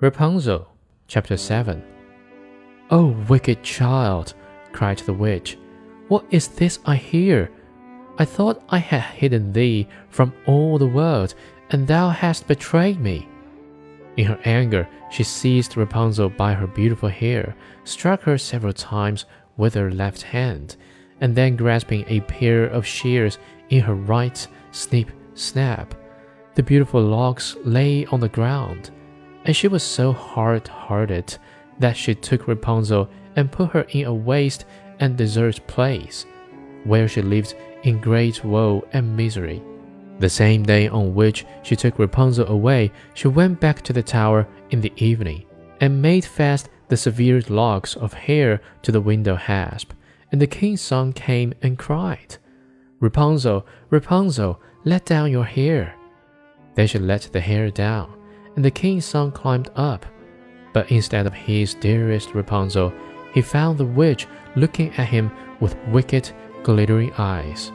Rapunzel, chapter 7 Oh, wicked child, cried the witch, what is this I hear? I thought I had hidden thee from all the world, and thou hast betrayed me. In her anger, she seized Rapunzel by her beautiful hair, struck her several times with her left hand, and then grasping a pair of shears in her right, snip, snap. The beautiful locks lay on the ground and she was so hard hearted that she took Rapunzel and put her in a waste and deserted place, where she lived in great woe and misery. The same day on which she took Rapunzel away, she went back to the tower in the evening, and made fast the severe locks of hair to the window hasp. And the king's son came and cried, Rapunzel, Rapunzel, let down your hair. Then she let the hair down and the king's son climbed up. But instead of his dearest Rapunzel, he found the witch looking at him with wicked, glittering eyes.